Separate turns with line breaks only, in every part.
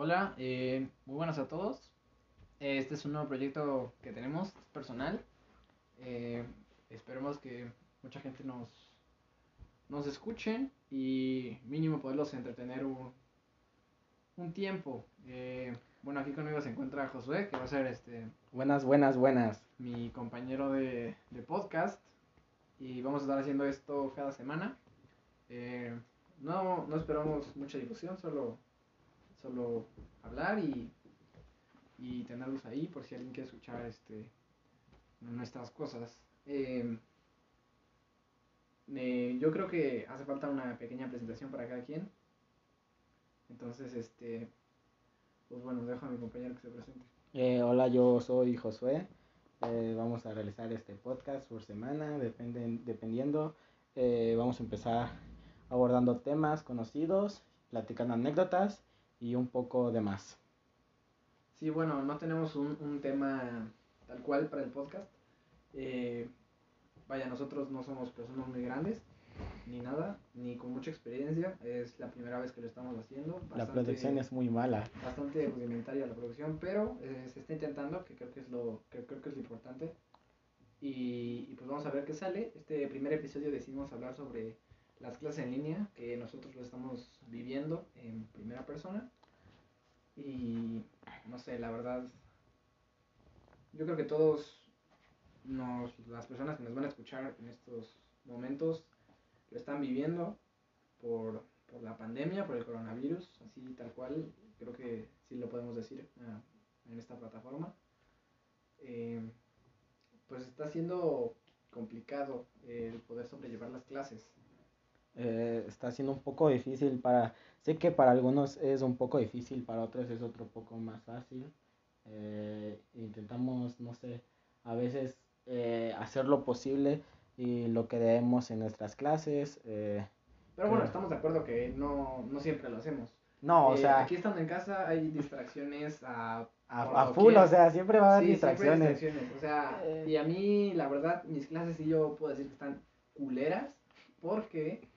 Hola, eh, muy buenas a todos. Este es un nuevo proyecto que tenemos, personal. Eh, esperemos que mucha gente nos, nos escuche y mínimo poderlos entretener un, un tiempo. Eh, bueno, aquí conmigo se encuentra Josué, que va a ser este
Buenas, buenas, buenas.
mi compañero de, de podcast. Y vamos a estar haciendo esto cada semana. Eh, no, no esperamos mucha difusión, solo, solo hablar y, y tenerlos ahí por si alguien quiere escuchar este, nuestras cosas. Eh, eh, yo creo que hace falta una pequeña presentación para cada quien. Entonces, este, pues bueno, dejo a mi compañero que se presente.
Eh, hola, yo soy Josué. Eh, vamos a realizar este podcast por semana, dependen- dependiendo. Eh, vamos a empezar abordando temas conocidos, platicando anécdotas y un poco de más.
Sí, bueno, no tenemos un, un tema tal cual para el podcast. Eh, vaya, nosotros no somos personas muy grandes, ni nada, ni con mucha experiencia. Es la primera vez que lo estamos haciendo.
La producción es muy mala.
bastante rudimentaria la producción, pero eh, se está intentando, que creo que es lo, que creo que es lo importante. Y, y pues vamos a ver qué sale. Este primer episodio decidimos hablar sobre las clases en línea, que nosotros lo estamos viviendo en primera persona. Y no sé, la verdad, yo creo que todos nos, las personas que nos van a escuchar en estos momentos lo están viviendo por, por la pandemia, por el coronavirus, así tal cual, creo que sí lo podemos decir ah, en esta plataforma. Eh, pues está siendo complicado el poder sobrellevar las clases.
Eh, está siendo un poco difícil para... Sé que para algunos es un poco difícil, para otros es otro poco más fácil. Eh, intentamos, no sé, a veces eh, hacer lo posible y lo que debemos en nuestras clases. eh,
Pero bueno, estamos de acuerdo que no, no siempre lo hacemos.
no, o
Eh,
sea,
Aquí estando en casa hay distracciones a...
a, a full, o sea, siempre va a haber
Sí,
distracciones.
distracciones. O sea,
Eh.
y a mí, la verdad, mis clases sí yo puedo decir que están culeras porque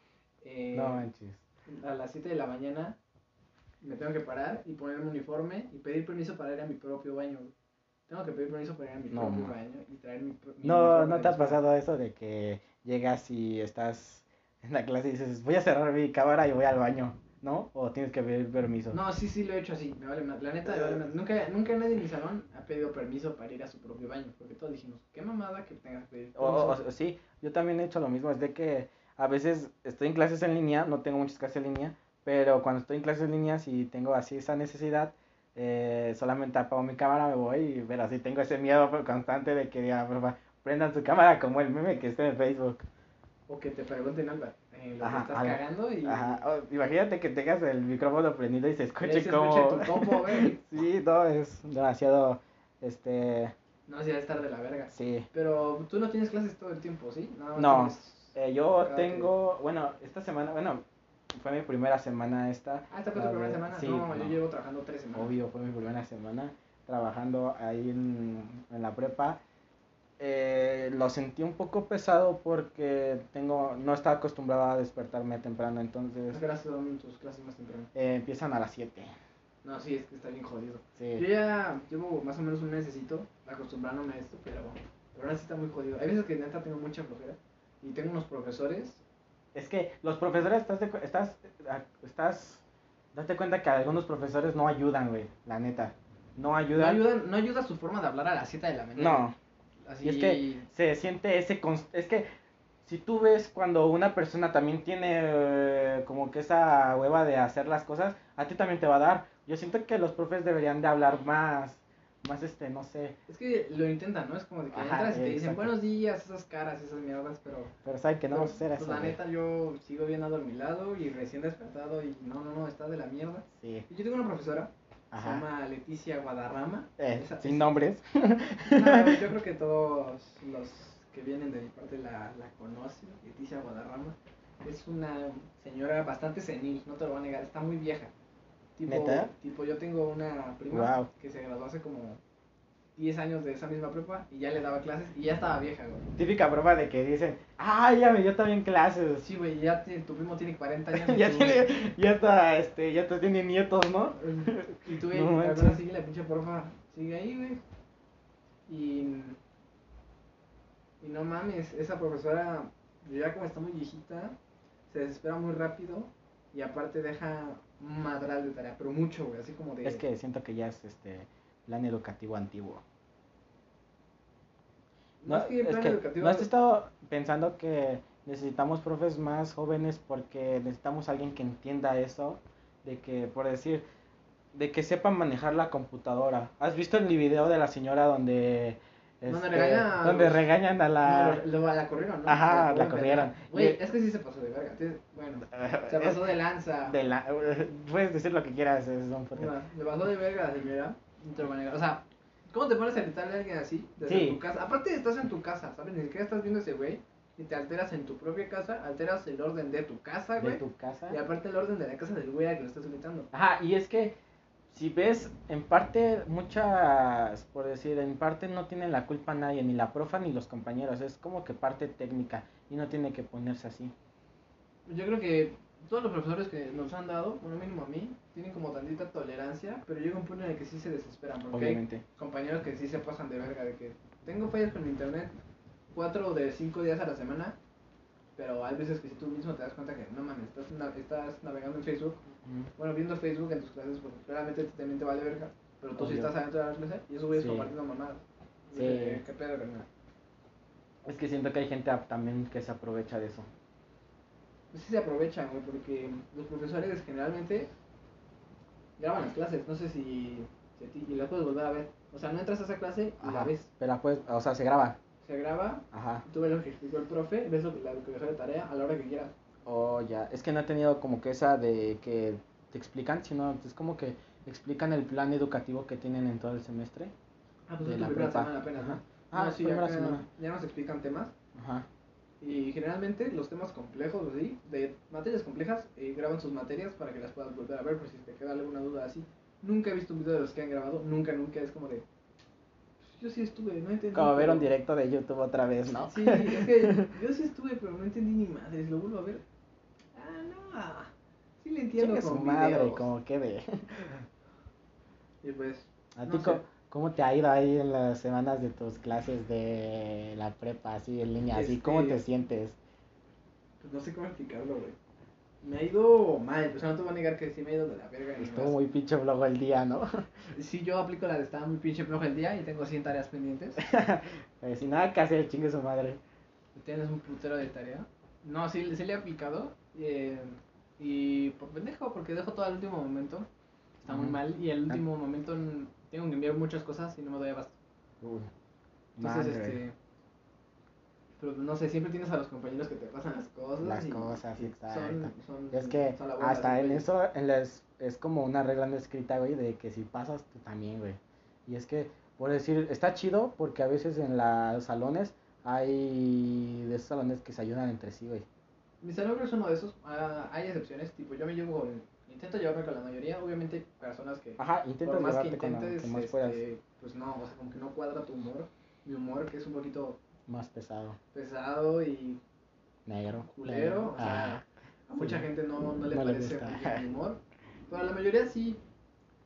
eh,
No manches.
a las 7 de la mañana me tengo que parar y ponerme un uniforme y pedir permiso para ir a mi propio baño. Tengo que pedir permiso para ir a mi
No,
propio baño y traer mi, mi
No, ¿no te ha pasado eso de que llegas y estás en la clase y dices, voy a cerrar mi cámara y voy al baño, ¿no? O tienes que pedir permiso.
No, sí, sí lo he hecho así, me vale más. La neta, me vale más. Nunca, nunca nadie en mi salón ha pedido permiso para ir a su propio baño, porque todos dijimos, qué mamada que tengas que pedir
O, o-
permiso.
o- sí, yo también he hecho lo mismo, es de que a veces estoy en clases en línea, no tengo muchas clases en línea, pero cuando estoy en clases en línea, si tengo así esa necesidad, eh, solamente apago mi cámara, me voy, y, pero así tengo ese miedo constante de que digan, "Porfa, prendan su cámara como el meme que está en Facebook.
O que te pregunten algo, eh, lo
Ajá,
que estás
algo.
cagando y
Ajá, imagínate que tengas el micrófono prendido y se escuche
se
como...
escuche tu güey.
Sí, no, es demasiado, este,
No, sí, va a estar de la verga.
sí.
Pero tú no tienes clases todo el tiempo, ¿sí? Nada más
No.
tienes-
Eh, yo tengo, bueno, esta semana, bueno, fue mi primera semana esta.
Ah, esta fue tu primera
de-
semana.
Sí,
no, yo llevo trabajando tres semanas.
Obvio, fue mi primera semana trabajando ahí en, en la prepa. Eh, lo sentí un poco pesado porque tengo, no estaba acostumbrado a despertarme temprano, entonces
¿A qué hora son tus clases más temprano?
eh, empiezan a las 7.
No, sí, es que está bien jodido.
Sí.
Yo ya llevo más o menos un mesecito acostumbrándome a esto, pero, pero ahora sí está muy jodido. Hay veces que neta tengo mucha flojera y tengo unos profesores.
Es que los profesores, estás, de estás, estás, date cuenta que algunos profesores no ayudan, güey, la neta. No
No
ayudan.
ayudan, no ayuda su forma de hablar a las 7 de la mañana.
No,
Así
Y es que se siente ese... Es que si tú ves cuando una persona también tiene eh, como que esa hueva de hacer las cosas, a ti también te va a dar. Yo siento que los profes deberían de hablar más, más este, no sé,
Es que lo intentan, ¿no? Es como de que
Ajá,
entras y te dicen
exacto.
buenos días, esas caras, esas mierdas, pero...
pero saben que no
pero,
vamos a hacer
pues,
eso.
la
güey.
neta, yo sigo bien adormilado y recién despertado y no, no, no, está de la mierda.
Sí,
Y yo tengo una profesora, se llama Leticia Guadarrama.
Eh,
Esa-
sin nombres.
No, yo creo que todos los que vienen de mi parte la, la conocen, Leticia Guadarrama. Es una señora bastante senil, no te lo voy a negar, está muy vieja. Tipo,
¿Neta?
tipo yo tengo una prima
Wow.
que se graduó hace como 10 años de esa misma prepa y ya le daba clases y ya estaba vieja, güey.
Típica prueba de que dicen, ay, ya me dio también clases.
Sí, güey, ya tiene- tu primo tiene 40 años.
ya
tú,
tiene, ya está, este, ya está, tiene nietos, ¿no?
Y tú, güey,
No
ahora sigue la pinche porfa, sigue ahí, güey. Y. Y no mames, esa profesora, ya como está muy viejita, se desespera muy rápido y aparte deja madral de tarea, pero mucho, güey, así como de.
Es que siento que ya es este plan educativo antiguo.
No,
No,
es que el
es
plan
que
educativo.
¿no has estado pensando que necesitamos profes más jóvenes porque necesitamos alguien que entienda eso? De que, por decir, de que sepan manejar la computadora. ¿Has visto el video de la señora donde...
Donde
este,
regaña a
donde regañan a
No,
la...
lo- lo- la corrieron, ¿no?
Ajá, la corrieron.
Güey, es que sí se pasó de verga. Bueno, se pasó de lanza.
de la- Puedes decir lo que quieras, es un podcast.
Mira, Le pasó de verga la señora. no te lo. O sea, ¿cómo te pones a gritarle a alguien así? Desde
Sí.
tu casa. Aparte, estás en tu casa, ¿sabes? Ni siquiera estás viendo ese güey. Y te alteras en tu propia casa. Alteras el orden de tu casa,
de
güey.
tu casa.
Y aparte, el orden de la casa del güey a que lo estás gritando.
Ajá, y es que si ves, en parte, muchas, por decir, en parte no tienen la culpa nadie, ni la profa ni los compañeros, es como que parte técnica y no tiene que ponerse así.
Yo creo que todos los profesores que nos han dado, bueno, mínimo a mí, tienen como tantita tolerancia. Pero llega un punto en el que sí se desesperan. Porque hay
Obviamente.
compañeros que sí se pasan de verga. De que tengo fallas con mi internet cuatro de cinco días a la semana. Pero hay veces que si tú mismo te das cuenta que no mames, estás, estás navegando en Facebook. Bueno, viendo Facebook en tus clases, porque claramente también te vale verga, pero tú sí
Obvio.
estás adentro de la clase y esos güeyes
Sí.
compartiendo mamadas.
Sí.
dices, ¿Qué pedo, carnal?
Es que siento que hay gente también que se aprovecha de eso.
Pues sí se aprovechan, güey, porque los profesores generalmente graban las clases, no sé si, si a ti, y las puedes volver a ver. O sea, no entras a esa clase y la ves.
Pero pues, o sea, se graba.
Se graba,
Ajá.
tú ves lo que explicó el profe, ves lo que, la- lo que dejó de tarea a la hora que quieras.
O ya, es que no he tenido como que esa de que te explican, sino es como que explican el plan educativo que tienen en todo el semestre.
Ah, pues
De la
primera
prepa.
semana apenas, ¿no?
Ah,
No, sí,
primera semana.
ya nos explican temas.
Ajá.
Y generalmente los temas complejos, así, de materias complejas, eh, graban sus materias para que las puedas volver a ver por si te queda alguna duda así. Nunca he visto un video de los que han grabado, nunca, nunca, es como de... "Pues yo sí estuve, no entendí.
Como ver un directo de YouTube otra vez, ¿no?
Sí, es que yo sí estuve, pero no entendí ni madres, lo vuelvo a ver. Ah, sí le entiendo
Chingue su madre,
videos.
como quede.
Y pues,
¿A
No
ti
sé.
cómo te ha ido ahí en las semanas de tus clases de la prepa, así en línea? Así, ¿Cómo
Este-
te sientes?
pues no sé cómo explicarlo, güey. Me ha ido mal, pues no te voy a negar que sí me ha ido de la verga.
Estuvo muy pinche flojo el día, ¿no?
Sí, yo aplico la de estaba muy pinche flojo el día y tengo 100 tareas pendientes.
Eh, sin nada que hacer, chingue su madre.
¿Tienes un putero de tarea? No, sí, sí le he aplicado. Eh, y por pendejo, porque dejo todo al último momento. Está muy mal. Y al último momento tengo que enviar muchas cosas y no me doy abasto.
Uy,
Entonces,
madre.
este. Pero no sé, siempre tienes a los compañeros que te pasan las cosas.
Las
y
cosas, sí, exacto.
son, son,
Es que
son
hasta en eso en las, es como una regla no escrita, güey, de que si pasas, tú también, güey. Y es que, por decir, está chido porque a veces en los salones hay de esos salones que se ayudan entre sí, güey.
Mi salón creo que es uno de esos. ah, hay excepciones, tipo, yo me llevo con. Intento llevarme con la mayoría. Obviamente, hay personas que.
Ajá, intentas
por más que
llevarte con
intentes,
que más
este, pues no, o sea, como que no cuadra tu humor. Mi humor, que es un poquito
Más pesado.
pesado y
Negro.
culero.
negro.
O sea,
Ah,
a mucha
sí.
gente no, no le
No
parece mi humor. Pero a la mayoría sí.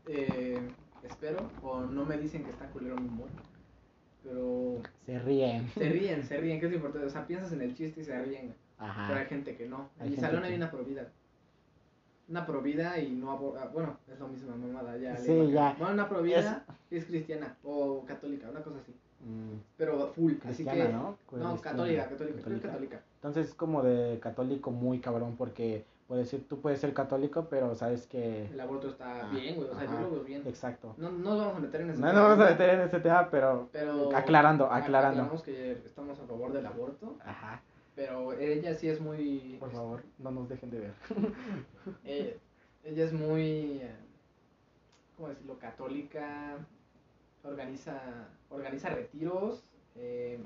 eh, espero. O no me dicen que está culero mi humor. Pero
se ríen.
se ríen, se ríen, que es importante. O sea, piensas en el chiste y se ríen.
Ajá.
Pero hay gente que no. En mi salón
que-
hay una provida. Una provida y no abor- ah, Bueno, es lo mismo, mamada. Ya,
Sí, ya.
Bueno, una provida es... cristiana o católica, una cosa así.
Mm,
Pero full. Así
cristiana,
que.
¿no?
No,
Cristiana,
católica, católica, creo que católica.
Entonces es como de católico muy cabrón porque puedes decir, tú puedes ser católico, pero sabes que...
El aborto está
Ah,
bien, güey. O sea,
ajá,
yo lo veo bien.
Exacto.
No, no nos vamos a meter en ese
No
tema,
nos vamos a meter en este tema, pero,
Pero.
aclarando, aclarando.
Aclaramos que estamos a favor del aborto.
Ajá.
Pero ella sí es muy.
Por favor, no nos dejen de ver.
Eh, ella es muy, eh, ¿cómo decirlo? Católica, organiza, organiza retiros. eh,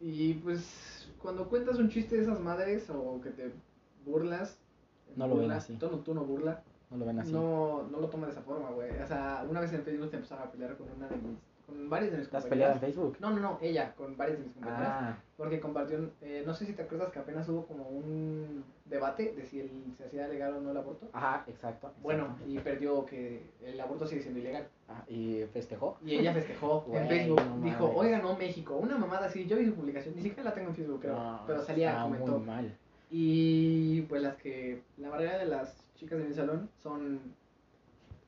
y pues cuando cuentas un chiste de esas madres o que te burlas,
No lo ven así.
Tú no, tú no burla,
no lo ven así.
no, no lo toma de esa forma, güey. O sea, una vez en Facebook te empezaron a pelear con una de mis, con varias de mis
¿Te has peleado en
compañeras.
Facebook?
No, no, no, ella, con varias de mis compañeras.
Ah,
Porque compartió, eh, no sé si te acuerdas que apenas hubo como un debate de si el, se hacía legal o no el aborto.
ajá, exacto. exacto.
Bueno, y perdió que el aborto sigue siendo ilegal.
Ah, ¿Y festejó?
Y ella festejó en Facebook.
no
dijo, oiga, no, México. Una mamada así. Yo vi su publicación. Ni siquiera la tengo en Facebook, creo.
No,
pero salía, comentó.
muy mal.
Y pues las que, la mayoría de las chicas de mi salón son,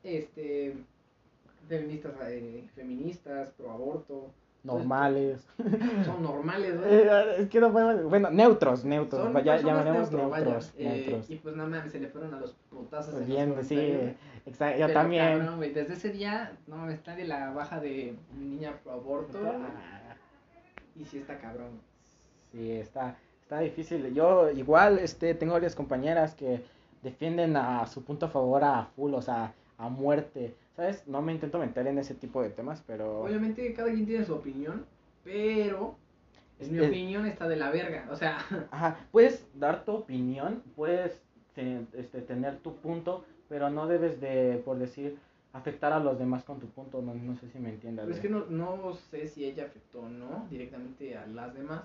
este, feministas, eh, feministas, pro aborto,
Normales.
son normales, ¿no?
Eh, es que no podemos. Bueno, neutros, neutros.
Son
ya llamaremos
neutro,
neutros.
Eh,
neutros.
y pues nada más se le fueron a los putazos. los
Bien, sí.
comentarios.
Exacto. Yo
Pero,
también.
cabrón, güey, desde ese día, no mames, nadie la baja de mi niña pro aborto.
Ah,
Y sí está cabrón.
Sí, está, está difícil. Yo igual este, tengo varias compañeras que defienden a su punto a favor a full, o sea, a muerte. ¿Sabes? No me intento meter en ese tipo de temas, pero...
Obviamente cada quien tiene su opinión, pero
Es-
mi
es-
opinión está de la verga. O sea,
Ajá, puedes dar tu opinión, puedes te- este, tener tu punto, pero no debes de, por decir, afectar a los demás con tu punto. No, no sé si me entiendas.
pero es que no, no sé si ella afectó o no directamente a las demás.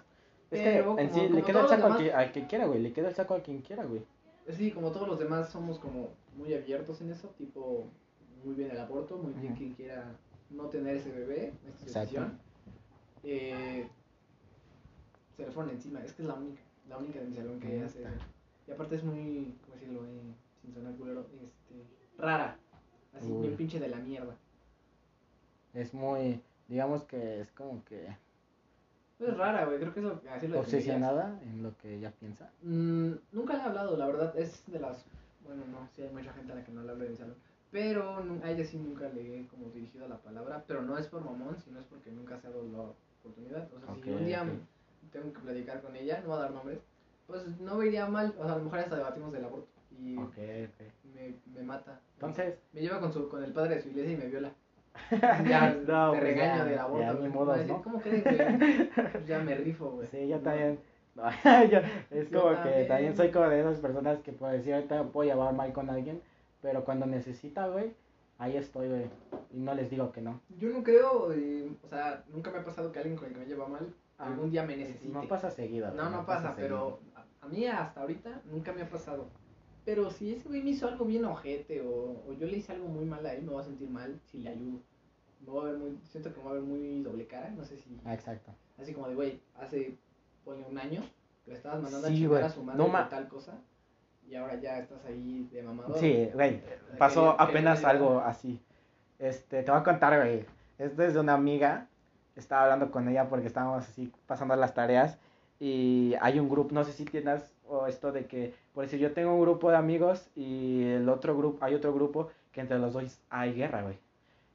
Es
pero
que en
como-
sí le queda el saco al
demás-
que, al que quiera, güey. Le queda el saco a quien quiera, güey.
Sí, como todos los demás somos como muy abiertos en eso, tipo muy bien el aborto, muy bien quien quiera no tener ese bebé, es su
Exacto.
decisión. Eh, se le fueron encima, es que es la única, la única de mi salón que hace eso. Y aparte es muy, ¿cómo decirlo? Eh, sin sonar culero, este, rara, así
Uy.
bien pinche de la mierda.
Es muy, digamos que es como que
Es rara, güey, creo que es lo que así lo
obsesionada en lo que ella piensa.
Mm, nunca le he hablado, la verdad, es de las... Bueno, no, sí hay mucha gente a la que no le hablo de mi salón. Pero a ella sí nunca le he como dirigido la palabra, pero no es por mamón, sino es porque nunca se ha dado la oportunidad. O sea, si
Ok,
un día tengo que platicar con ella, no voy a dar nombres, pues no me iría mal. O sea, a lo mejor hasta debatimos del aborto y me, me mata.
Entonces,
Me lleva con, su, con el padre de su iglesia y me viola. Ya,
No,
te
pues
regaño del aborto.
ya, ni modos,
decir,
¿no?
¿Cómo crees, güey? Pues ya me rifo, güey.
sí, yo también. No, yo- es
Yo
como que
también.
también soy como de esas personas que puedo decir, ahorita me puedo llevar mal con alguien, pero cuando necesita, güey, ahí estoy, güey. Y no les digo que no.
Yo no creo, eh, o sea, nunca me ha pasado que alguien con el que me lleva mal
Ah,
algún día me necesite.
No pasa seguido.
No,
güey,
no pasa, pero a, a mí hasta ahorita nunca me ha pasado. Pero si ese güey me hizo algo bien ojete o, o yo le hice algo muy mal a él, me voy a sentir mal si le ayudo. Me voy a ver muy, siento que me voy a ver muy doble cara, no sé si...
Ah, exacto.
Así como de, güey, hace, ponle un año, le estabas mandando
Sí,
a chingar a su madre
No ma-
tal cosa y ahora ya estás ahí de mamador.
Sí, güey, pasó apenas algo así. Este, te voy a contar, güey. Esto es de una amiga. Estaba hablando con ella porque estábamos así pasando las tareas. Y hay un grupo, no sé si tienes o esto de que, por decir, yo tengo un grupo de amigos y el otro grupo, hay otro grupo que entre los dos hay guerra, güey.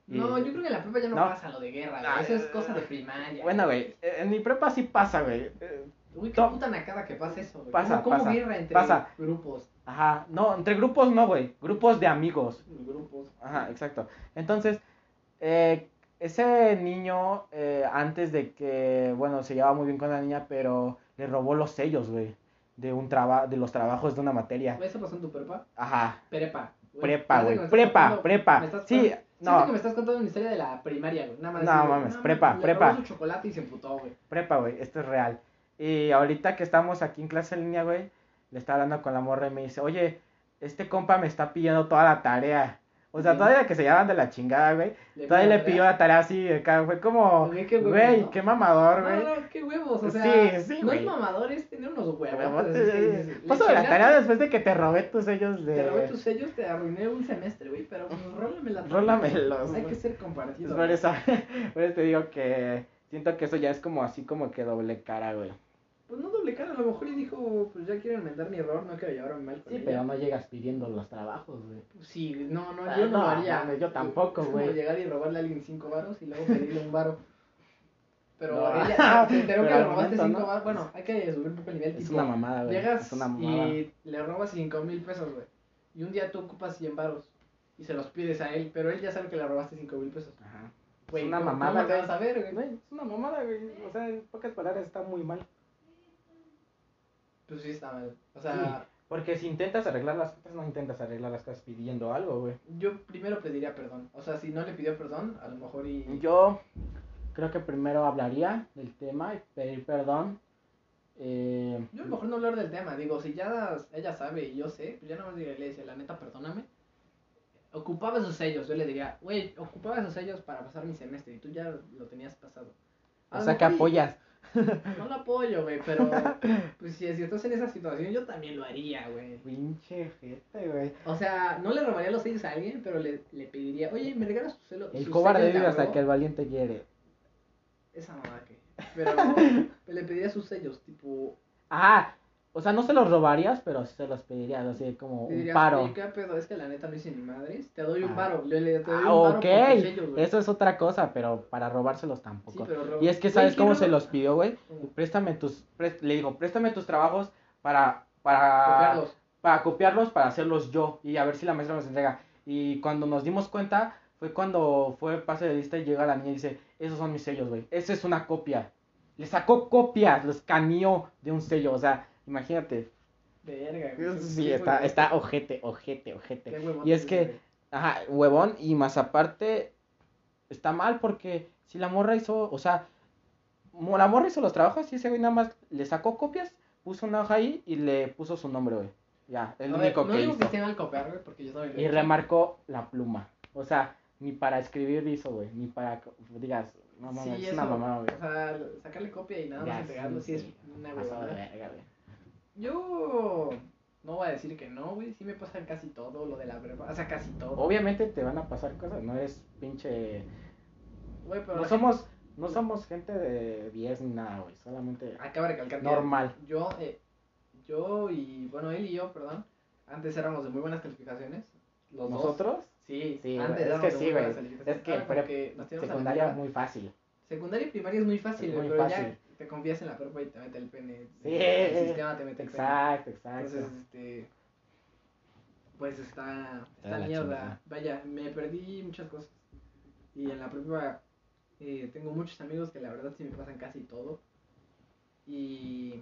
Y-
No, yo creo que en la prepa ya no,
No.
pasa lo de guerra, güey.
Ah,
Eso es
eh,
cosa de primaria.
Bueno, güey, en mi prepa sí pasa, güey.
Uy, qué puta nacada que pasa eso, güey.
Pasa,
¿Cómo,
pasa,
entre
pasa.
grupos?
Ajá, no, entre grupos no, güey. Grupos de amigos.
Grupos.
Ajá, exacto. Entonces, eh, ese niño, eh, antes de que, bueno, se llevaba muy bien con la niña, pero le robó los sellos, güey, de un traba de los trabajos de una materia.
¿Eso pasó en tu prepa?
Ajá,
Prepa. güey.
prepa, güey, prepa,
contando-
prepa. Sí,
Siento
no,
que me estás contando una historia de la primaria, güey. Nada más.
No, mames,
no,
prepa,
le
prepa.
robó su chocolate y se emputó, güey.
prepa, güey, esto es real. Y ahorita que estamos aquí en clase en línea, güey, le está hablando con la morra y me dice, oye, este compa me está pidiendo toda la tarea. O sea,
Sí.
todavía que se llaman de la chingada, güey.
Le
Todavía le pidió la tarea así, acá, fue como,
Güey, qué huevos,
güey,
¿no?
qué mamador, güey.
No, no, qué huevos, o sea.
Sí, sí,
No
güey.
es mamador, es tener unos huevos.
Huevote, Pásame la tarea después de que te robé tus sellos de...
Te robé tus sellos, te arruiné un semestre, güey, pero pues rólame la
Rólamelos,
Hay
güey.
que ser compartido.
Por eso, por eso te digo que siento que eso ya es como así como que doble cara, güey.
Pues no doble cara, a lo mejor y dijo, pues ya quiero enmendar mi error, no quiero llevarme mal con
Sí,
ella.
pero no llegas pidiendo los trabajos, güey.
Sí, no, no,
Ah,
yo no,
no,
haría.
mames, yo tampoco, güey.
llegar y robarle a alguien cinco varos y luego pedirle un varo. Pero
No.
ella se enteró que le robaste
momento,
cinco
¿no?
varos. Bueno, hay que subir un poco el nivel.
Es
tipo,
una mamada, güey.
Llegas
Es una mamada.
y le robas cinco mil pesos, güey. Y un día tú ocupas 100 varos y se los pides a él, pero él ya sabe que le robaste cinco mil pesos.
Ajá.
Güey,
es una
¿cómo-
mamada,
¿cómo te
güey.
vas a ver, güey?
Güey, es una mamada, güey. O sea, en pocas palabras está muy mal.
Pues sí está mal. O sea,
Porque si intentas arreglar las cosas, no intentas arreglar las cosas pidiendo algo, güey.
Yo primero pediría perdón. O sea, si no le pidió perdón, a lo mejor y...
Yo creo que primero hablaría del tema y pedir perdón. Eh,
Yo a lo mejor no hablar del tema. Digo, si ya ella sabe y yo sé, pues ya no más diré, le dice, la neta, perdóname. Ocupaba esos sellos. Yo le diría, güey, ocupaba esos sellos para pasar mi semestre y tú ya lo tenías pasado. A
o
lo
sea, que apoyas.
No lo apoyo, güey, pero pues si, si estás en esa situación, yo también lo haría, güey.
Pinche gente, güey.
O sea, no le robaría los sellos a alguien, pero le, le pediría, oye, ¿me regalas tu celo?
El cobarde vive hasta
huevo?"
que el valiente quiere.
Esa mamá que. Pero le pediría sus sellos, tipo.
Ah, o sea, no se los robarías, pero sí se los pedirías, así como un
diría,
paro.
"Oye, ¿qué pedo? Es que la neta no hice ni madres. Te doy un
Ah.
paro. Le, le- te doy un
Ah,
paro
ok,
sellos, güey".
eso es otra cosa, pero para robárselos
Sí,
tampoco.
pero
Y es que, ¿sabes cómo se los pidió, güey? Préstame tus, le digo, préstame tus trabajos para, para,
Copiarlos.
para copiarlos, para hacerlos yo y a ver si la maestra nos entrega. Y cuando nos dimos cuenta, fue cuando fue pase de lista y llega la niña y dice, esos son mis sellos, güey, esa es una copia. Le sacó copias, los escaneó de un sello, o sea, imagínate.
Verga, güey.
Sí, está, está ojete, ojete,
Qué
ojete.
huevón
Y es que,
güey.
ajá, huevón, y más aparte, está mal porque si la morra hizo, o sea, la morra hizo los trabajos y ese güey nada más le sacó copias, puso una hoja ahí y le puso su nombre, güey. Ya, el único
no
que
digo
hizo.
que esté mal copiar, güey, porque yo he
Y remarcó la pluma. O sea, ni para escribir hizo, güey, ni para, digas, no mames,
Sí,
es una mamá, güey.
O sea, sacarle copia y nada más entregarlo, sí, es una huevada. Yo no voy a decir que no, güey. Sí me pasa casi todo lo de la prepa. O sea, casi todo.
Obviamente te van a pasar cosas, no es pinche...
Güey, pero
No somos, no somos gente de 10 ni nada, güey, solamente...
gente- Acaba de recalcar que
Normal.
Yo, eh, yo y, bueno, él y yo, perdón, antes éramos de muy buenas calificaciones. Los dos.
¿Nosotros?
Sí,
Sí,
antes
es que
de
sí, güey. Es que
Ahora como
prep-
que nos tiramos a la
Secundaria
mierda.
muy fácil.
Secundaria y primaria es muy fácil,
Es
güey,
muy
pero
fácil.
ya te confías en la prepa y te mete el pene.
Sí,
el sistema te mete el pene.
Exacto, exacto.
Entonces, este. Pues está.
Está
Está
la
mierda.
chingada.
Vaya, me perdí muchas cosas. Y en la prepa eh, tengo muchos amigos que la verdad sí me pasan casi todo. Y.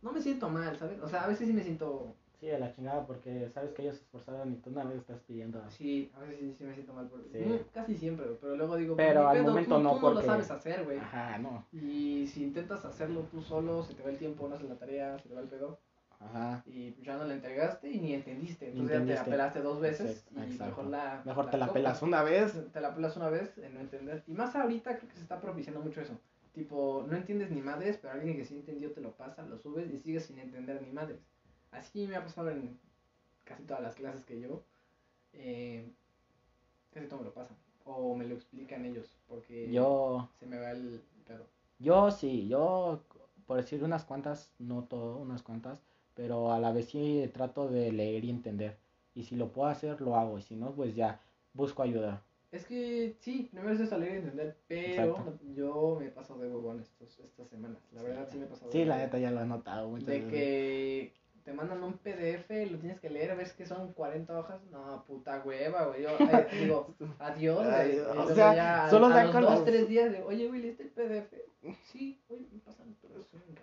No me siento mal, ¿sabes? O sea, a veces sí me siento.
Sí, de la chingada, porque sabes que ellos se esforzaron y tú una vez estás pidiendo.
Sí, a veces sí, sí me siento mal. Por...
Sí.
Casi siempre, pero luego digo.
Pero
"Ni
al
pedo,
momento
tú-
no,
tú no lo sabes hacer, güey.
Ajá, no.
Y si intentas hacerlo tú solo, se te va el tiempo, no haces la tarea, se te va el pedo.
Ajá.
y pues ya no la entregaste y ni entendiste. Entonces ya te la pelaste dos veces
Exacto,
y
exacto.
mejor la
Mejor te la
copas.
pelas una vez.
Te la pelas una vez en no entender. Y más ahorita creo que se está propiciando mucho eso. Tipo, no entiendes ni madres, pero alguien que sí entendió te lo pasa, lo subes y sigues sin entender ni madres. Así me ha pasado en casi todas las clases que llevo. Eh, casi todo me lo pasan. O me lo explican ellos, porque
Yo,
se me va el pedo.
yo sí, yo, por decir unas cuantas, no todo, unas cuantas, pero a la vez sí trato de leer y entender. Y si lo puedo hacer, lo hago. Y si no, pues ya, busco ayuda.
Es que sí, primero es salir y entender, pero
Exacto.
yo me paso de huevón estos, estas semanas. La verdad sí me he pasado de
Sí, la neta ya lo he notado muchas
De
veces.
que te mandan un PDF, lo tienes que leer, ves que son 40 hojas. No, puta hueva, güey. Yo eh, digo, adiós, güey.
O sea,
ya a-
solo
a,
da
los dos, tres días, de, oye, güey, ¿leíste el PDF? Sí, oye, me pasan, pero es un.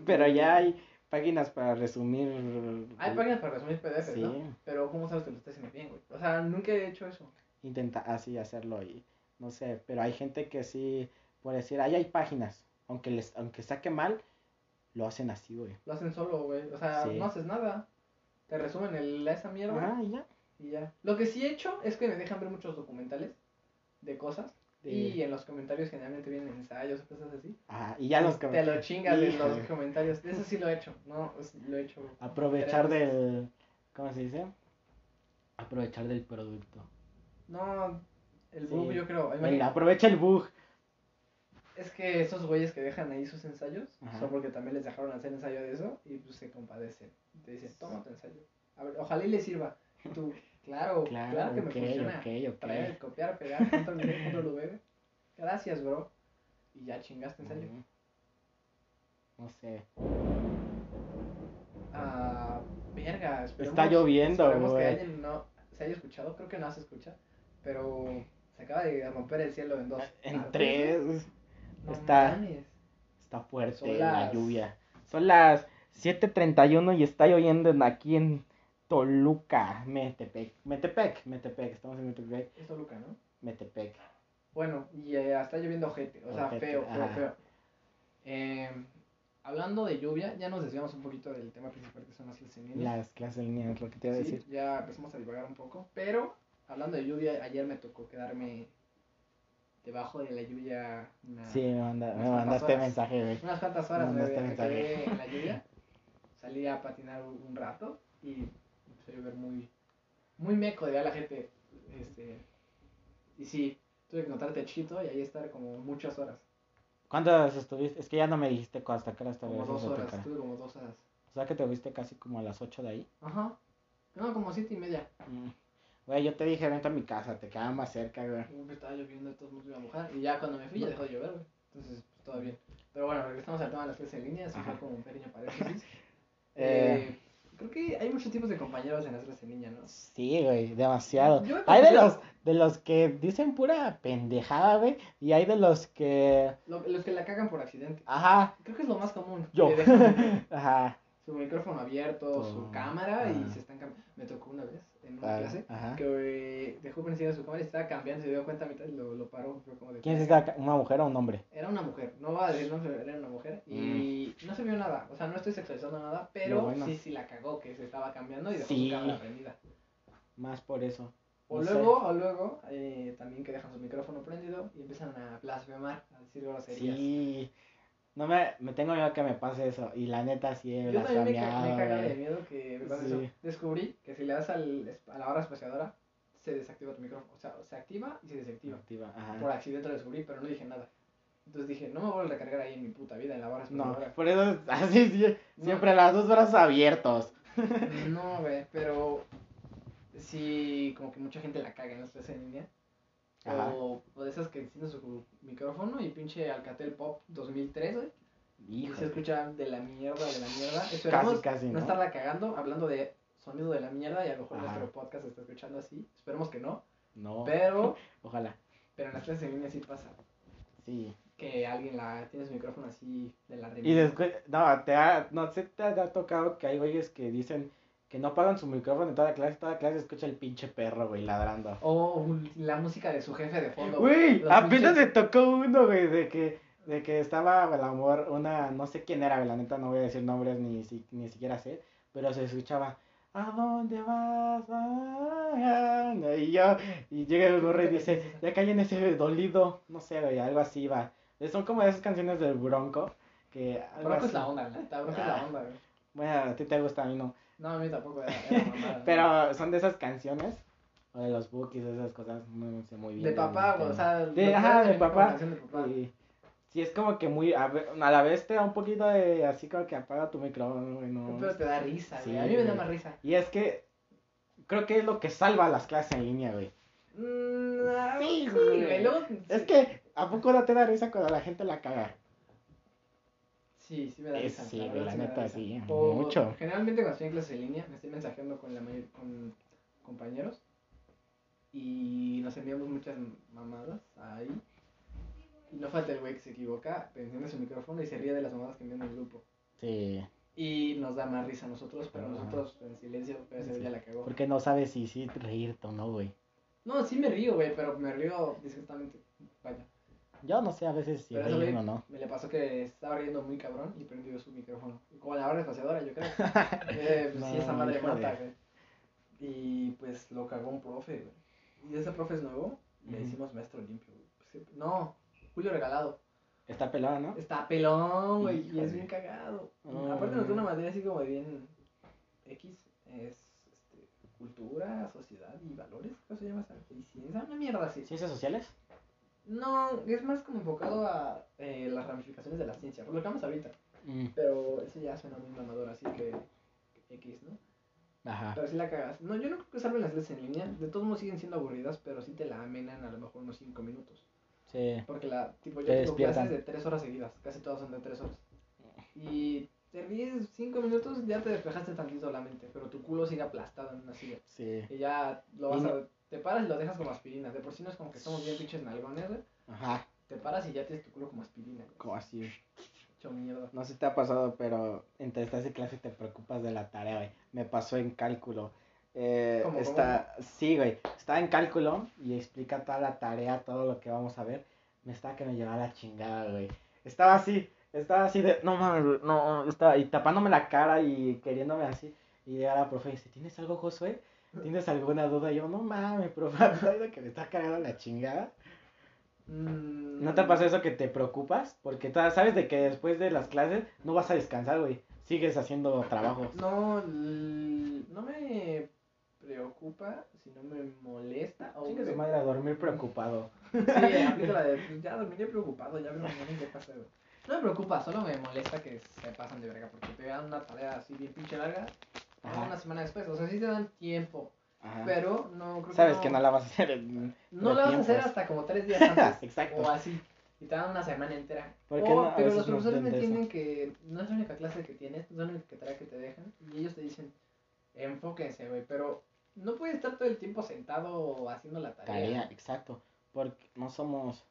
Pero ya hay páginas para resumir.
Hay páginas para resumir PDFs,
Sí.
¿no? Pero ¿cómo sabes que lo estás haciendo bien, güey? O sea, nunca he hecho eso.
Intenta así hacerlo y no sé, pero hay gente que sí, por decir, ahí hay páginas, aunque les, aunque saque mal, lo hacen así, güey.
Lo hacen solo, güey. O sea,
Sí.
no haces nada. Te resumen el, esa mierda.
Ah, y ya.
Y ya. Lo que sí he hecho es que me dejan ver muchos documentales de cosas.
De-
Y en los comentarios generalmente vienen ensayos o cosas así.
Ajá, y ya los que
Te lo chingas en los comentarios. Eso sí lo he hecho. No, es- lo he hecho.
aprovechar del ¿cómo se dice? Aprovechar del producto.
No, el
Sí.
bug yo creo. Imagina-
aprovecha el bug.
Es que esos güeyes que dejan ahí sus ensayos
Ajá.
son porque también les dejaron hacer ensayo de eso y pues se compadecen. Te dicen, toma tu ensayo. A ver, ojalá y le sirva. Y tú, claro, claro,
Claro,
que me funciona.
ok, ok.
Traer, copiar, pegar, control control V. Gracias, bro. Y ya chingaste ensayo.
No sé.
Ah, verga,
Está lloviendo,
esperemos que
güey.
alguien no se haya escuchado, creo que no se escucha, pero se acaba de romper el cielo en dos.
En tres.
No
está-. Está fuerte
Son
la
las-
lluvia. Son las 7.31 y está lloviendo en- aquí en Toluca, Metepec. Metepec, Metepec, estamos en Metepec.
Es Toluca, ¿no?
Metepec.
Bueno, y eh, está lloviendo ojete, o sea,
Ojete,
feo, feo,
ajá.
feo. Eh, hablando de lluvia, ya nos desviamos un poquito del tema principal que son las clases en línea.
Las clases en línea es lo que te iba a
Sí,
decir.
ya empezamos a divagar un poco, pero hablando de lluvia, ayer me tocó quedarme debajo de la lluvia una-
Sí, me, manda- mandaste
horas.
mensaje, güey.
unas cuantas horas
Me
me, quedé en la lluvia, salí a patinar un rato y empezó a llover muy, muy meco de a la gente, este, y sí, tuve que encontrar techito y ahí estar como muchas horas,
¿Cuántas estuviste? Es que ya no me dijiste hasta qué hora
como
estabas
dos horas, estuve como dos horas,
O sea que te viste casi como a las 8 de ahí.
ajá, no, como siete y media,
Mm. Güey, yo te dije, vente a mi casa, te quedaba más cerca, güey.
Uy, estaba lloviendo, todo el mundo iba a mojar. Y ya cuando me fui ya dejó de llover, güey. Entonces, pues todo bien. Pero bueno, regresamos al tema de las clases en línea. Así fue como un pequeño paréntesis.
Eh.
Eh, creo que hay muchos tipos de compañeros en las clases en línea, ¿no?
Sí, güey, demasiado.
Yo
Hay de los, de los que dicen pura pendejada, güey, y hay de los que...
Lo- los que la cagan por accidente.
Ajá,
Creo que es lo más común.
Yo. Ajá.
Su micrófono abierto, su
Oh,
cámara y se están cambiando. Me tocó una vez en una
ah,
clase
Ajá.
que eh, dejó prendida su cámara y estaba cambiando. Se dio cuenta a mitad y lo, lo paró. Como de,
¿Quién es esta? ¿Una mujer o un hombre?
Era una mujer, no va a decir no, pero era una mujer y no se vio nada, o sea, no estoy sexualizando nada, pero
bueno.
sí, sí la cagó que se estaba cambiando y dejó
Sí.
su cámara prendida.
Más por eso.
O
No sé.
luego, o luego, eh, también que dejan su micrófono prendido y empiezan a blasfemar, a decir groserías.
Sí. No me, me tengo miedo que me pase eso. Y la neta sí he
Yo también me, ca- me de miedo que me pase
Sí.
eso. Descubrí que si le das al, a la hora espaciadora, se desactiva tu micrófono. O sea, se activa y se desactiva.
Activa, ajá.
Por accidente lo descubrí, pero no dije nada. Entonces dije, no me voy a recargar ahí en mi puta vida en la hora
No,
espaciadora.
por eso, así, sí,
No.
siempre las dos brazos abiertos.
No, güey, pero sí, como que mucha gente la caga en las clases en línea.
Ajá.
O, de esas que encienden su micrófono y pinche Alcatel Pop 2003, güey. Y se escucha de la mierda, de la mierda. Esperemos
casi,
no,
¿no?
estarla cagando hablando de sonido de la mierda y a lo mejor
Ajá.
nuestro podcast se está escuchando así. Esperemos que no.
No,
Pero,
ojalá.
pero en las clases en línea sí pasa.
Sí.
Que alguien la tiene su micrófono así de la
Y
remera.
después, no, te ha, no sé, te ha tocado que hay güeyes que dicen que no pagan su micrófono en toda clase, toda clase escucha el pinche perro, güey, ladrando.
O la música de su jefe de fondo.
Güey, apenas
pinches-
me tocó uno, güey, de que, de que estaba el amor, una, no sé quién era, güey, la neta no voy a decir nombres ni, si- ni siquiera sé, pero se escuchaba, ¿a dónde vas? Ah, Y yo, y llega el gorro y dice, ya caí en ese dolido, no sé, güey, algo así va. Son como esas canciones del Bronco, que
Bronco es
así.
la onda, la neta, Bronco es la
Ah.
onda, güey.
Bueno, a ti te gusta, a mí no.
No, a mí tampoco era, era mamada.
Pero son de esas canciones, o de los bookies, de esas cosas, no sé muy bien.
De papá, o sea,
De- ajá, de papá.
de papá.
Y sí, es como que muy, a, ve- a la vez te da un poquito de, así como que apaga tu micrófono, güey, no.
Pero te da risa, güey. A mí me da más risa.
Y es que creo que es lo que salva las clases en línea, güey.
Mm, ah,
Sí,
sí,
güey.
Luego,
Es que, ¿a poco no te da risa cuando la gente la caga?
Sí, sí me da risa.
sí,
verdad
la neta, sí,
O,
mucho.
Generalmente cuando estoy en clases en línea, me estoy mensajeando con la mayor, con compañeros y nos enviamos muchas mamadas ahí. Y no falta el güey que se equivoca, enciende su micrófono y se ríe de las mamadas que envían en el grupo.
Sí,
Y nos da más risa a nosotros, pero
Ajá.
nosotros en silencio, pero ese güey ya la cagó.
porque no sabes si sí reírte o no, güey.
No, sí me río, güey, pero me río discretamente. Vaya.
Yo no sé a veces si
Pero
reírme o no.
me le pasó que estaba riendo muy cabrón y prendió su micrófono. Como la hora espaciadora, yo creo. Eh, pues sí, esa madre mata, güey. Y pues lo cagó un profe, güey. Y ese profe es nuevo, le hicimos maestro limpio, güey. Pues, no, Julio regalado.
Está pelado, ¿no?
Está pelón, güey, y es bien cagado.
Oh.
aparte nos dio una materia así como de bien X, es este, cultura, sociedad y valores, ¿cómo se llama esa? Y ciencia, una mierda así.
¿Ciencias sociales?
No, es más como enfocado a eh, las ramificaciones de la ciencia, por lo que vamos ahorita.
Mm,
Pero eso ya suena muy mamador, así que X, ¿no?
Ajá.
Pero si la cagas. No, yo no creo que salven las clases en línea. De todos modos siguen siendo aburridas, pero sí te la amenan a lo mejor unos 5 minutos.
Sí.
Porque la, tipo, yo
Te
tengo clases de 3 horas seguidas. Casi todas son de 3 horas. Y te ríes 5 minutos, ya te despejaste tantito la mente. Pero tu culo sigue aplastado en una silla.
Sí.
Y ya lo
Y
vas
no-
a. Te paras y lo dejas como aspirina. De por sí no es como que estamos bien pinches nalgones, güey.
Ajá.
Te paras y ya tienes tu culo como aspirina. güey.
Como así.
hecho mierda.
No sé si te ha pasado, pero entre estás en clase te preocupas de la tarea, güey. Me pasó en cálculo. Eh,
¿Cómo,
está, sí, güey. Estaba en cálculo y explica toda la tarea, todo lo que vamos a ver. Me estaba que me llevaba la chingada, güey. Estaba así, estaba así de, no mames, no, estaba y tapándome la cara y queriéndome así. Y llega la profe y dice, ¿tienes algo, Josué? ¿Tienes alguna duda? Y yo, no mames, ¿sabes que me está cargando la chingada?
Mm,
¿No te pasa eso que te preocupas? Porque sabes de que después de las clases no vas a descansar, güey. Sigues haciendo trabajos.
No, no me preocupa, sino me molesta. O
Chingue
me-
su madre a dormir preocupado.
Sí, la de, pues, ya dormiré preocupado, ya veo mañana qué pasa, güey. No me preocupa, solo me molesta que se pasan de verga, porque te dan una tarea así bien pinche larga,
Ajá.
una semana después, o sea, sí te dan tiempo,
Ajá.
pero no creo
Sabes
no,
que no la vas a hacer en...
no la vas a hacer hasta como tres días antes,
Exacto.
o así, y te dan una semana entera.
¿Por
O-
qué no? A
pero los
no
profesores me
entienden
que no es la única clase que tienes, no es la única tarea que te dejan, y ellos te dicen, enfóquense, güey, pero no puedes estar todo el tiempo sentado haciendo la tarea.
Tarea, exacto. Porque no somos...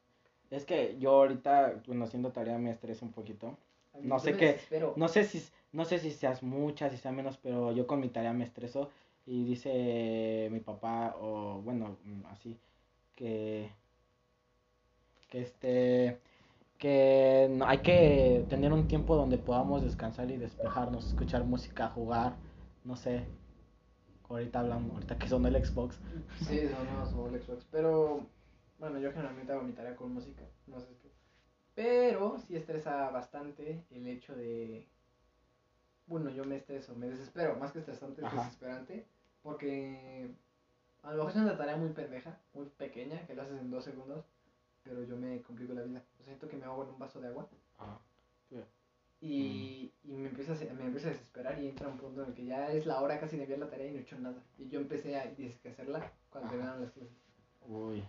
Es que yo ahorita, bueno, haciendo tarea me estreso un poquito. No sé qué-. No sé si no sé si seas muchas, si sea menos, pero yo con mi tarea me estreso y dice mi papá o bueno, mm, así que que este que no, hay que tener un tiempo donde podamos descansar y despejarnos, escuchar música, jugar, no sé. Ahorita hablamos, ahorita que son el Xbox.
Sí, son no, son el Xbox. Pero, bueno, yo generalmente hago mi tarea con música. No sé. Pero sí estresa bastante el hecho de. Bueno, yo me estreso, me desespero. Más que estresante, es
Ajá.
desesperante. Porque a lo mejor es una tarea muy pendeja, muy pequeña, que lo haces en dos segundos. Pero yo me complico la vida. O sea, siento que me ahogo en un vaso de agua. Y, y me, empieza a, me empieza a desesperar y entra un punto en el que ya es la hora casi de enviar la tarea y no he hecho nada. Y yo empecé a hacerla cuando
Ajá.
terminaron las clases.
Uy.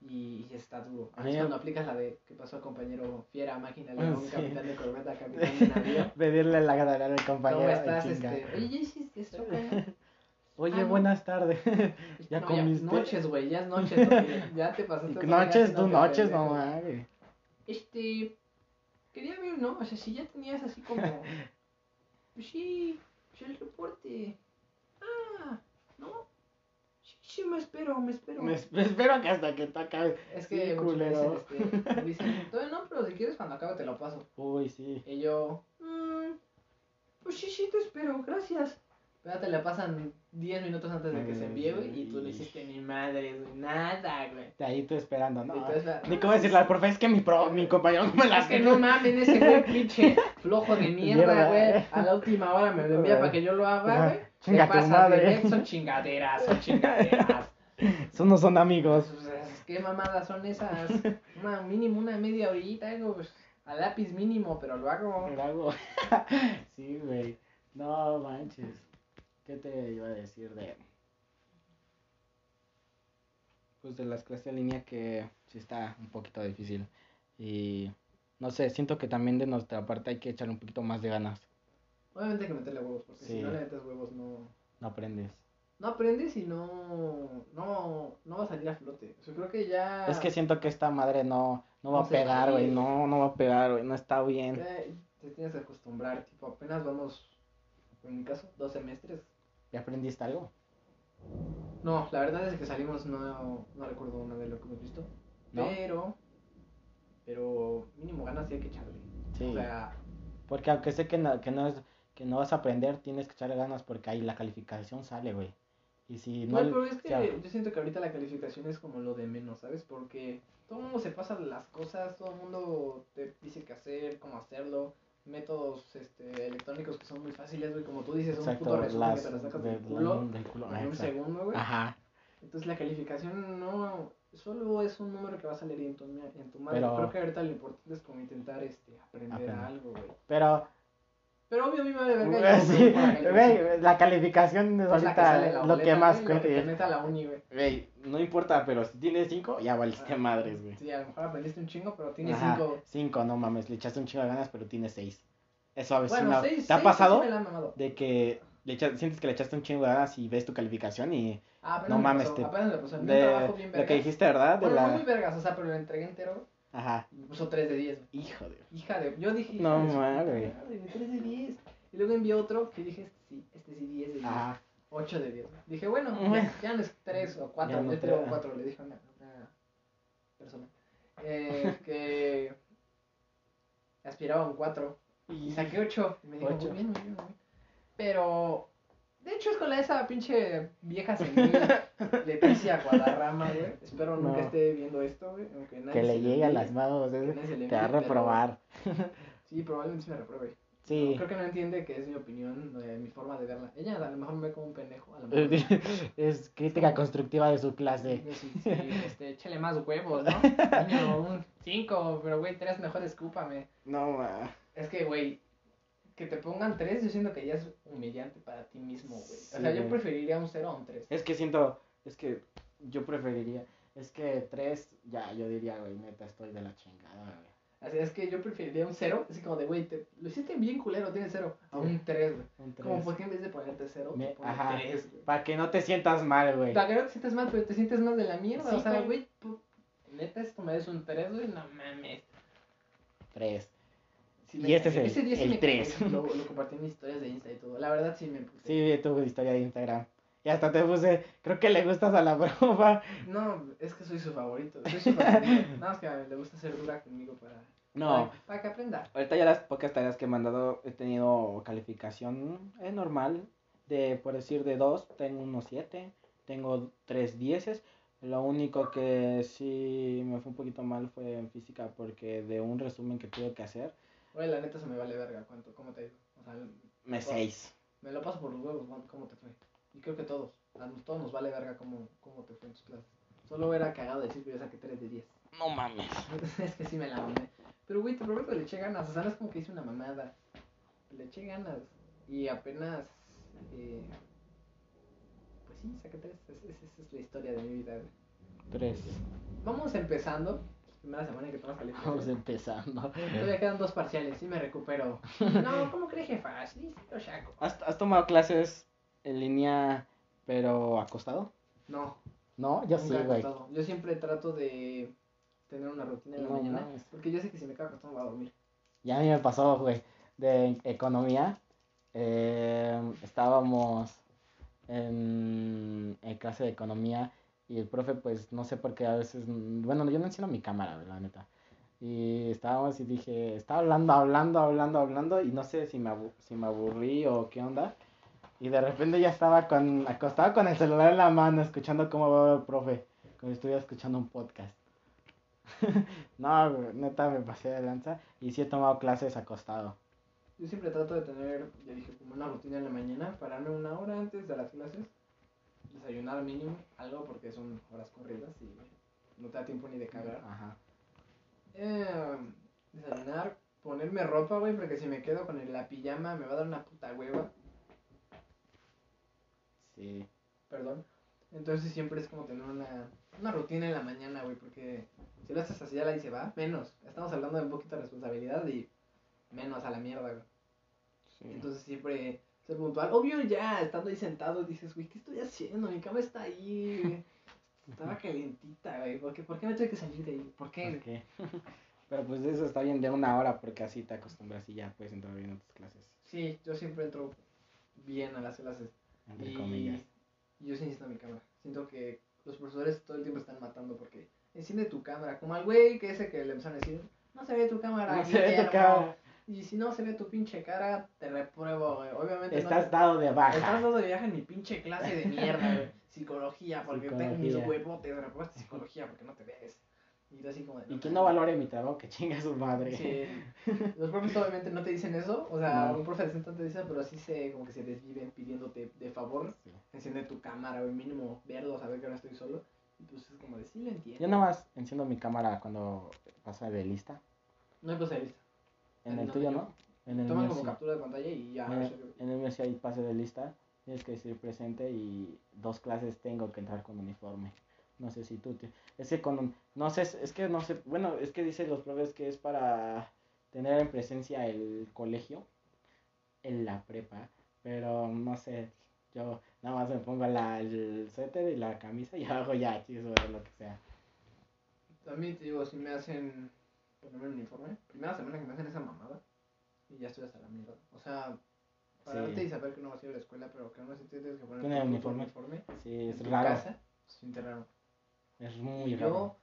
Y, y está duro.
A
Es
mí-
cuando aplicas la de ¿qué pasó compañero? Fiera, máquina,
Ah,
león,
sí.
capitán de corbeta, capitán de navío.
Pedirle la tarea al compañero.
¿Cómo estás? Este, oye, ¿ya hiciste esto?
Oye,
Ah, no.
buenas tardes. ¿Ya
No,
comiste?
noches, güey, ya es noches. ya te pasaste.
Noches, tú noches, no mames.
Este. Quería ver, ¿no? O sea, si ya tenías así como. Pues sí, pues el reporte. Ah, ¿no? Sí, me espero, me espero.
Me, me espero que hasta que te acabe.
Es que
Sí, culero.
este, me dicen, "Todavía no, pero si quieres cuando acabe te lo paso.
Uy, sí.
Y yo, "Mm, pues sí, sí, te espero, gracias. Pero ya te la pasan 10 minutos antes de que se envíe, güey, y tú no hiciste ni madre, güey, nada, güey.
De ahí tú esperando, ¿no?
Y tú espera-
Ni cómo decirle al profe, es que mi, pro, mi compañero no me
Es
las
que no mames, ese güey pinche flojo de mierda, güey.
eh.
A la última hora me lo envía para que yo lo haga, güey.
Chinga tu madre.
Son chingaderas, son chingaderas.
Esos no son amigos.
Pues, ¿Qué mamadas son esas? Una mínimo, una media horita, algo, pues, a lápiz mínimo, pero lo hago.
Pero hago- sí, güey. No manches. ¿Qué te iba a decir de. Pues de las clases en línea que sí está un poquito difícil. Y no sé, siento que también de nuestra parte hay que echar un poquito más de ganas.
Obviamente hay que meterle huevos, porque
Sí.
si no le metes huevos no,
No aprendes.
no aprendes y no, no, no va a salir a flote. O sea, creo que ya...
Es que siento que esta madre no, no va
No
a
se va a
pegar, güey. No, no va a pegar, güey. No está bien.
te tienes que acostumbrar, tipo, apenas vamos, en mi caso, dos semestres.
¿Ya aprendiste algo?
No, la verdad es que salimos, no, no recuerdo nada de lo que hemos visto,
¿No?
pero, pero mínimo ganas sí hay que echarle.
Sí.
O sea,
Porque aunque sé que no, que no es que no vas a aprender, tienes que echarle ganas porque ahí la calificación sale, güey. Y si no,
No, pero es que
o sea,
yo siento que ahorita la calificación es como lo de menos, ¿sabes? Porque todo el mundo se pasa las cosas, todo el mundo te dice qué hacer, cómo hacerlo, métodos este, electrónicos que son muy fáciles, güey, como tú dices, un
exacto,
puto resumen
las
que te lo sacas
de-
del culo
del culo,
en un segundo, güey.
Ajá.
Entonces la calificación no, solo es un número que va a salir en tu, en tu madre.
Pero-
Creo que ahorita lo importante es como intentar este, aprender
Aprender.
algo, güey.
Pero
Pero obvio a mí me vale verga.
sí, güey, la calificación es
Es la que sale en
ahorita
la
lo
boleta,
que más
lo que te
cuenta.
a la uni, güey.
Güey, no importa, pero si tienes cinco, ya valiste
Ah,
madres, güey.
Sí, a lo mejor aprendiste un chingo, pero tienes
Ajá,
cinco.
cinco, no mames, le echaste un chingo de ganas, pero tienes seis. Eso a veces
Bueno, seis,
¿Te ha pasado? de que le echa- sientes que le echaste un chingo de ganas y ves tu calificación y
Ah,
no
me
mames, te- de lo que dijiste, ¿verdad? De
Bueno, no
la
muy vergas, o sea, pero lo entregué entero.
Ajá.
Y me puso 3 de 10. güey.
Hijo de.
Hija de. Yo dije.
No mames.
puta madre, güey, 3 de 10. Y luego envió otro que dije, este sí, este sí, 10 de 10.
Ajá.
8 de 10. güey. Dije, bueno, ya, ya no es 3 o 4.
Ya no
le tiró
tres.
4, le dije a una, una persona. Eh, que aspiraba a un 4. Y saqué 8. Y me dijo, muy bien, muy bien, muy bien. Pero, de hecho, es con la, esa pinche vieja senil, Leticia Guadarrama, güey. Espero nunca
No.
esté viendo esto, güey. Aunque nadie
Que
se
le llegue a las manos.
se le
Te va a
envíe, pero-
reprobar.
Sí, probablemente sí me repruebe.
Sí.
Creo que no entiende que es mi opinión, eh, mi forma de verla. Ella a lo mejor me ve como un pendejo. A lo mejor.
Es crítica constructiva de su clase.
Sí, sí, este, échale más huevos, ¿no? Niño, un 5, pero güey, 3 mejor escúpame.
No, ma.
Es que, güey, que te pongan 3, yo siento que ya es humillante para ti mismo, güey. O sea, yo preferiría un 0 a un 3.
Es que siento, es que yo preferiría, es que tres, ya, yo diría, güey, neta, estoy de la chingada, güey.
Así es que yo preferiría un 0, así como de, güey, lo hiciste bien culero, tienes 0, a un 3, güey. Como, ¿por qué en vez de ponerte 0,
Me-
te pones
ajá.
3, güey?
Para que no te sientas mal, güey.
Para que no te sientas mal, pero te sientes más de la mierda.
Sí,
o sea,
güey.
güey, pu- neta, esto me des un 3, güey, no mames.
Tres.
Sí
Y este es el-
Ese día
el
me cagué,
tres.
Lo, lo compartí en mis historias de Insta y todo. La verdad sí me puse.
Sí, tu historia de Instagram. Y hasta te puse, creo que le gustas a la profa.
No, es que soy su favorito. Soy su favorito. Nada más que le gusta ser dura conmigo para,
No,
para, para que aprenda.
ahorita ya las pocas tareas que he mandado he tenido calificación eh, normal. De, por decir, de dos, tengo unos siete. Tengo tres dieces. Lo único que sí me fue un poquito mal fue en física porque de un resumen que tuve que hacer,
Oye, la neta se me vale verga. ¿Cuánto? ¿Cómo te digo? O sea,
me seis.
me lo paso por los huevos. ¿cuánto- ¿Cómo te fue? Y creo que todos. A todos nos vale verga cómo, cómo te fue en tus clases. Solo era cagado decir que yo saqué 3 de 10.
No mames.
es que sí me la mamé. Pero, güey, te prometo, le eché ganas. O sea, no es como que hice una mamada. Le eché ganas. Y apenas. eh, pues sí, saqué 3. Esa es la historia de mi vida. güey.
Tres.
Vamos empezando. Primera semana que tomas calificación.
Vamos empezando.
Todavía quedan dos parciales. Sí me recupero. No, ¿cómo crees, jefa? Sí, sí, lo saco.
¿Has, has tomado clases en línea pero acostado?
No,
No, yo sí, güey.
Yo siempre trato de tener una rutina en la
No
mañana. Porque yo sé que si me quedo acostado me voy a dormir.
Ya a mí me pasó, güey, de economía. eh, estábamos en, en clase de economía y el profe, pues, no sé por qué a veces, mm, bueno, yo no enciendo mi cámara, la neta. Y estábamos y dije, estaba hablando, hablando, hablando, hablando y no sé si me, si me aburrí o qué onda. Y de repente ya estaba con, acostado con el celular en la mano, escuchando cómo va el profe, como si estuviera escuchando un podcast. no, neta me pasé de lanza y sí he tomado clases acostado.
Yo siempre trato de tener, ya dije, como una rutina en la mañana, pararme una hora antes de las clases, desayunar mínimo, algo porque son horas corridas y no te da tiempo ni de cagar.
Ajá.
Eh, desayunar, ponerme ropa, güey, porque si me quedo con el- la pijama me va a dar una puta hueva,
Sí.
perdón. Entonces siempre es como tener una, una rutina en la mañana, güey, porque si lo haces así ya la dice, va, menos. Estamos hablando de un poquito de responsabilidad y menos a la mierda, güey.
sí.
Entonces siempre ser puntual. Obvio ya, estando ahí sentado, dices, güey, ¿qué estoy haciendo? Mi cama está ahí. Estaba calientita, güey. ¿Por qué, ¿Por qué me tuve que salir de ahí? ¿Por qué?
Pero pues eso está bien de una hora porque así te acostumbras y ya puedes entrar bien a tus clases,
Sí, yo siempre entro bien a las clases.
entre
Y
comillas.
yo sí necesito mi cámara. Siento que los profesores todo el tiempo están matando porque enciende tu cámara. Como al güey que ese que le empezaron a decir, no se ve tu cámara.
No se ve tu
Guillermo". Y si no se ve tu pinche cara, te repruebo, güey. Obviamente no
Estás
te-
dado de baja.
Estás dando de viaje en mi pinche clase de mierda, güey. Psicología, porque tengo mis
Psicología.
huevotes, reprobaste psicología porque no te ves. Y así como de,
Y quien no valore mi trabajo, que chinga su madre.
Sí. Los profes obviamente no te dicen eso, o sea,
No.
un profe decente te dice, pero sí se, como que se desviven pidiéndote de favor,
Sí.
enciende tu cámara, güey, mínimo verlo, saber que ahora estoy solo. Y pues es como de, sí lo entiendo.
Yo nada más enciendo mi cámara cuando pasa de lista.
No hay cosa de lista.
En el
no,
tuyo,
yo-
¿no? En el
Toman como captura de pantalla y ya.
En el- En el mío sí hay pase de lista. Tienes que decir presente y dos clases tengo que entrar con uniforme. No sé si tú te... Es que con... No sé, es que no sé... Bueno, es que dicen los profes que es para tener en presencia el colegio en la prepa. Pero no sé, yo nada más me pongo la, el suéter y la camisa y abajo ya, chiso, lo que sea.
También te digo, si me hacen ponerme el uniforme. Primera semana que me hacen esa mamada. Y ya estoy hasta la mierda. O sea, pararte
Sí.
y saber que no vas a ir a la escuela, pero que aún así tienes que poner tu
uniforme.
uniforme
Sí,
en
es
tu
raro.
casa, raro.
Es muy
Y
raro.
yo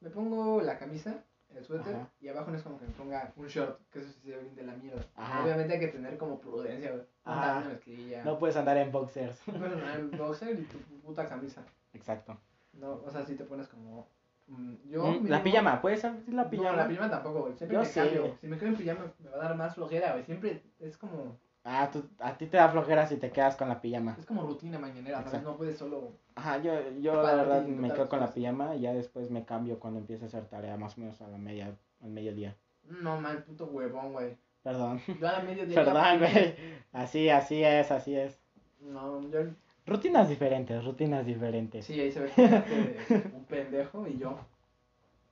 me pongo la camisa, el suéter,
Ajá.
y abajo no es como que me ponga un short, que eso sí se ve bien de la mierda.
Ajá.
Obviamente hay que tener como prudencia, güey.
Ajá.
Una.
No puedes andar en boxers.
No puedes poner el boxer y tu puta camisa.
Exacto.
No, o sea, si te pones como. Mm, Yo.
Mm, la pijama, ¿puedes ser la
No,
pijama?
la pijama tampoco, güey. Siempre
Yo
me
sí.
cambio. Si me quedo en pijama me va a dar más flojera, güey. Siempre es como.
Ah, tú- a ti te da flojera si te quedas con la pijama.
Es como rutina mañanera. No puedes solo.
Ajá, yo, yo la verdad me quedo con la pijama y ya después me cambio cuando empiece a hacer tarea, más o menos a la media, al mediodía.
No, man, puto huevón, güey.
Perdón.
Yo a la mediodía.
Perdón, güey. Así, así es, así es.
No, yo.
Rutinas diferentes, rutinas diferentes.
Sí, ahí se ve que un pendejo y yo.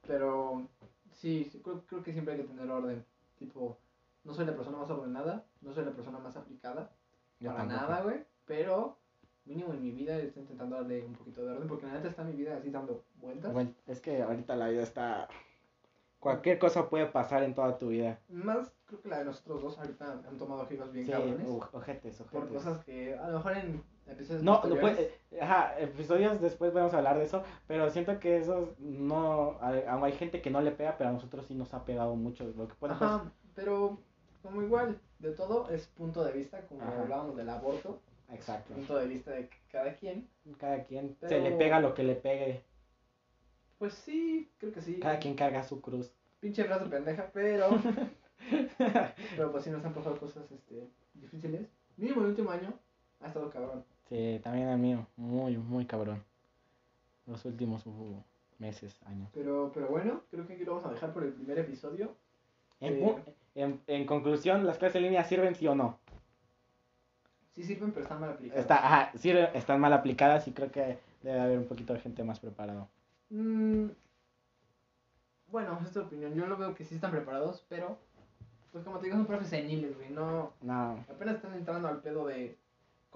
Pero. Sí, creo, creo que siempre hay que tener orden. Tipo, no soy la persona más ordenada, no soy la persona más aplicada.
Yo
para
tampoco.
nada, güey. Pero mínimo en mi vida estoy intentando darle un poquito de orden porque la neta está mi vida así dando vueltas.
Bueno, es que ahorita la vida está... Cualquier cosa puede pasar en toda tu vida.
Más creo que la de nosotros dos ahorita han tomado giros bien
Sí,
cabrones.
u- ojetes,
por
ojetes.
cosas que a lo mejor en episodios
No, no
posteriores-
puede, ajá, episodios después vamos a hablar de eso, pero siento que eso no, hay gente que no le pega, pero a nosotros sí nos ha pegado mucho, lo que puede
Ajá, pero como igual, de todo es punto de vista, como
Ajá.
hablábamos del aborto,
exacto,
punto de vista de cada quien.
cada quien se le pega lo que le pegue,
Pues sí, creo que sí.
cada quien carga su cruz,
Pinche frase pendeja, pero. pero pues sí nos han pasado cosas este, difíciles. Mínimo el último año ha estado cabrón.
Sí, también el mío, muy, muy cabrón, los últimos uh, meses, años.
Pero, pero bueno, creo que aquí lo vamos a dejar por el primer episodio.
En,
Eh.
en, en conclusión, ¿las clases en línea sirven sí o no?
Sí sirven, pero están mal aplicadas.
Está, ajá, sirven, están mal aplicadas y creo que debe haber un poquito de gente más preparada.
Mm, bueno, es tu opinión. Yo lo veo que sí están preparados, pero. Pues como te digo, son profes seniles, güey. No.
No,
Apenas están entrando al pedo de.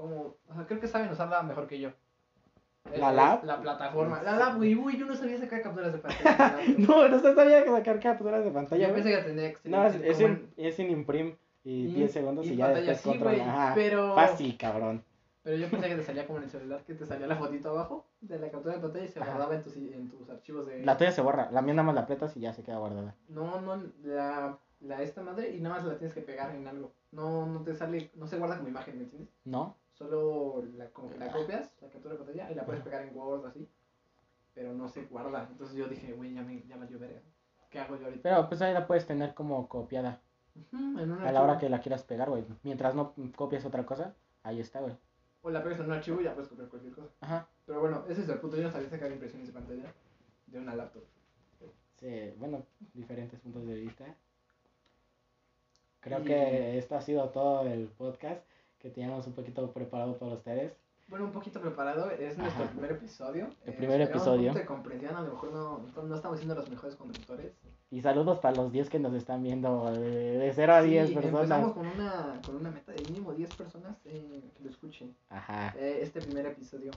Cómo. O sea, creo que saben usarla mejor que yo.
¿La
Es-
lab?
La plataforma. La lab, güey. Uy, yo no sabía sacar capturas de pantalla.
no, no sabía sacar capturas de pantalla.
Yo pensé que tenía que
No, es, es,
como
en, es en imprim y
Y-
10 segundos y,
y
ya después
sí,
control.
güey,
Ajá.
pero-
Fácil, cabrón.
Pero yo pensé que te salía como en el celular, que te salía la fotito abajo de la captura de pantalla y se
Ajá.
guardaba en tus, en tus archivos de...
La tuya se borra, la mía nada más la aprietas y ya se queda guardada.
No, no, la, la esta madre y nada más la tienes que pegar en algo. No, no te sale, no se guarda como imagen, ¿me entiendes?
¿No?
Solo la, la copias, la captura de pantalla, y la puedes pegar en Word así. Pero no se guarda. Entonces yo dije, güey, ya me, ya me verga. ¿Qué hago yo ahorita?
Pero pues ahí la puedes tener como copiada
en
a la hora que la quieras pegar, güey. Mientras no copies otra cosa, ahí está, güey.
O la pegas en un archivo y ya puedes copiar cualquier cosa.
Ajá.
Pero bueno, ese es el punto. Yo no sabía sacar impresiones de pantalla de una laptop.
Sí, bueno, diferentes puntos de vista. Creo
Y-
que esto ha sido todo el podcast que teníamos un poquito preparado para ustedes.
Bueno, un poquito preparado, es nuestro
Ajá.
primer episodio.
El primer
esperamos
episodio.
Un comprensión, a lo mejor no, no estamos siendo los mejores conductores.
Y saludos para los 10 que nos están viendo, de, de 0 a 10
Sí,
personas.
Empezamos con una, con una meta de mínimo 10 personas eh, que lo escuchen.
Ajá.
eh, este primer episodio.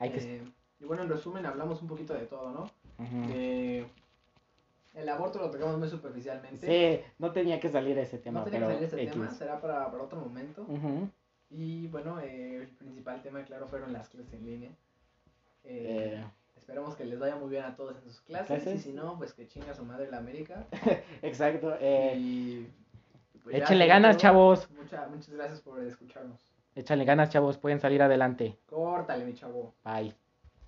Hay que...
Eh, y bueno, en resumen, hablamos un poquito de todo, ¿no? De el aborto lo tocamos muy superficialmente.
Sí, no tenía que salir ese tema,
no tenía
pero
que salir
X.
tema, será para, para otro momento.
Ujú.
Y bueno, eh, el principal tema, claro, fueron las clases en línea. Eh,
Eh,
Esperemos que les vaya muy bien a todos en sus clases.
¿Clases?
Y si no, pues que chinga su madre la América.
exacto. Eh,
y pues
échenle ganas, chavos.
mucha- muchas gracias por escucharnos.
Échale ganas, chavos. Pueden salir adelante.
Córtale, mi chavo.
Bye.